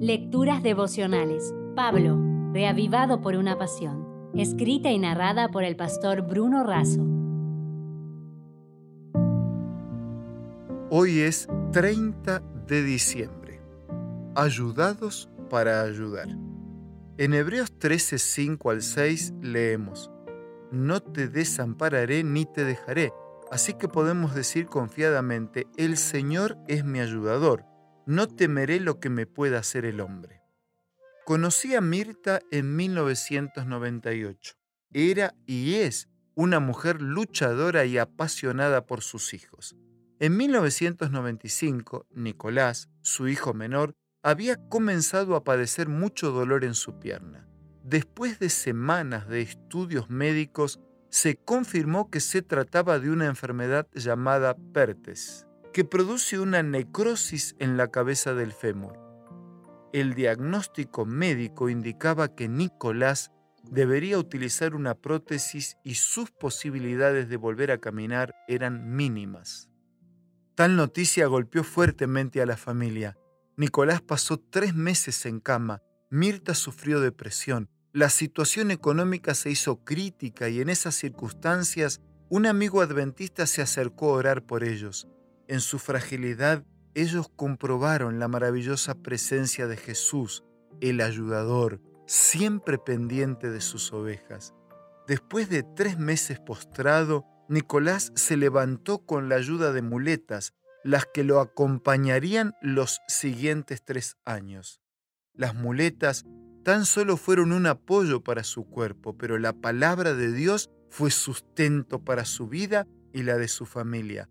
Lecturas devocionales. Pablo, reavivado por una pasión. Escrita y narrada por el pastor Bruno Razo. Hoy es 30 de diciembre. Ayudados para ayudar. En Hebreos 13, 5 al 6 leemos, No te desampararé ni te dejaré. Así que podemos decir confiadamente, el Señor es mi ayudador no temeré lo que me pueda hacer el hombre. Conocí a Mirta en 1998. Era y es una mujer luchadora y apasionada por sus hijos. En 1995, Nicolás, su hijo menor, había comenzado a padecer mucho dolor en su pierna. Después de semanas de estudios médicos, se confirmó que se trataba de una enfermedad llamada PERTES que produce una necrosis en la cabeza del fémur. El diagnóstico médico indicaba que Nicolás debería utilizar una prótesis y sus posibilidades de volver a caminar eran mínimas. Tal noticia golpeó fuertemente a la familia. Nicolás pasó tres meses en cama, Mirta sufrió depresión, la situación económica se hizo crítica y en esas circunstancias un amigo adventista se acercó a orar por ellos. En su fragilidad, ellos comprobaron la maravillosa presencia de Jesús, el ayudador, siempre pendiente de sus ovejas. Después de tres meses postrado, Nicolás se levantó con la ayuda de muletas, las que lo acompañarían los siguientes tres años. Las muletas tan solo fueron un apoyo para su cuerpo, pero la palabra de Dios fue sustento para su vida y la de su familia.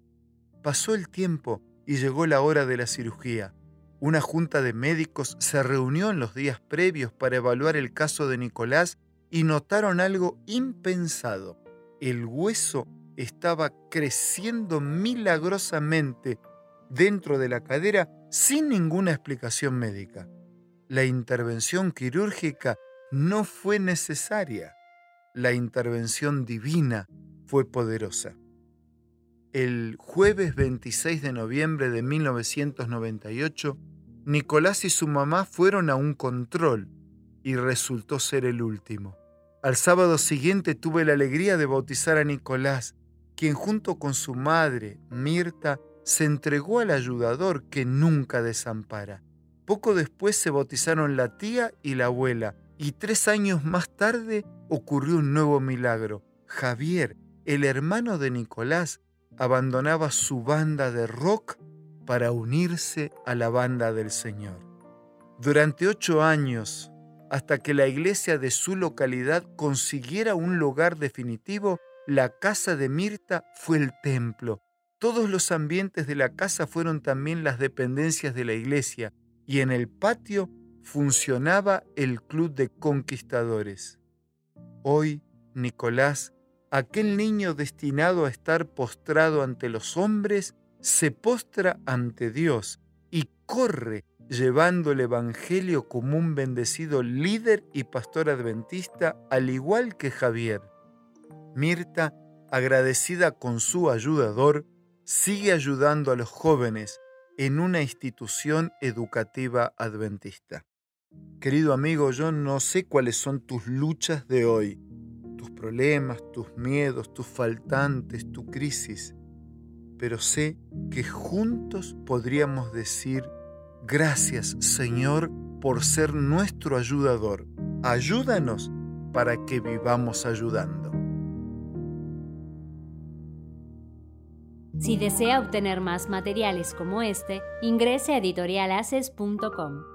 Pasó el tiempo y llegó la hora de la cirugía. Una junta de médicos se reunió en los días previos para evaluar el caso de Nicolás y notaron algo impensado. El hueso estaba creciendo milagrosamente dentro de la cadera sin ninguna explicación médica. La intervención quirúrgica no fue necesaria. La intervención divina fue poderosa el jueves 26 de noviembre de 1998, Nicolás y su mamá fueron a un control y resultó ser el último. Al sábado siguiente tuve la alegría de bautizar a Nicolás, quien junto con su madre, Mirta, se entregó al ayudador que nunca desampara. Poco después se bautizaron la tía y la abuela, y tres años más tarde ocurrió un nuevo milagro. Javier, el hermano de Nicolás, abandonaba su banda de rock para unirse a la banda del Señor. Durante ocho años, hasta que la iglesia de su localidad consiguiera un lugar definitivo, la casa de Mirta fue el templo. Todos los ambientes de la casa fueron también las dependencias de la iglesia y en el patio funcionaba el club de conquistadores. Hoy Nicolás aquel niño destinado a estar postrado ante los hombres, se postra ante Dios y corre llevando el Evangelio como un bendecido líder y pastor adventista, al igual que Javier. Mirta, agradecida con su ayudador, sigue ayudando a los jóvenes en una institución educativa adventista. Querido amigo, yo no sé cuáles son tus luchas de hoy problemas, tus miedos, tus faltantes, tu crisis, pero sé que juntos podríamos decir, gracias Señor por ser nuestro ayudador. Ayúdanos para que vivamos ayudando. Si desea obtener más materiales como este, ingrese a editorialaces.com.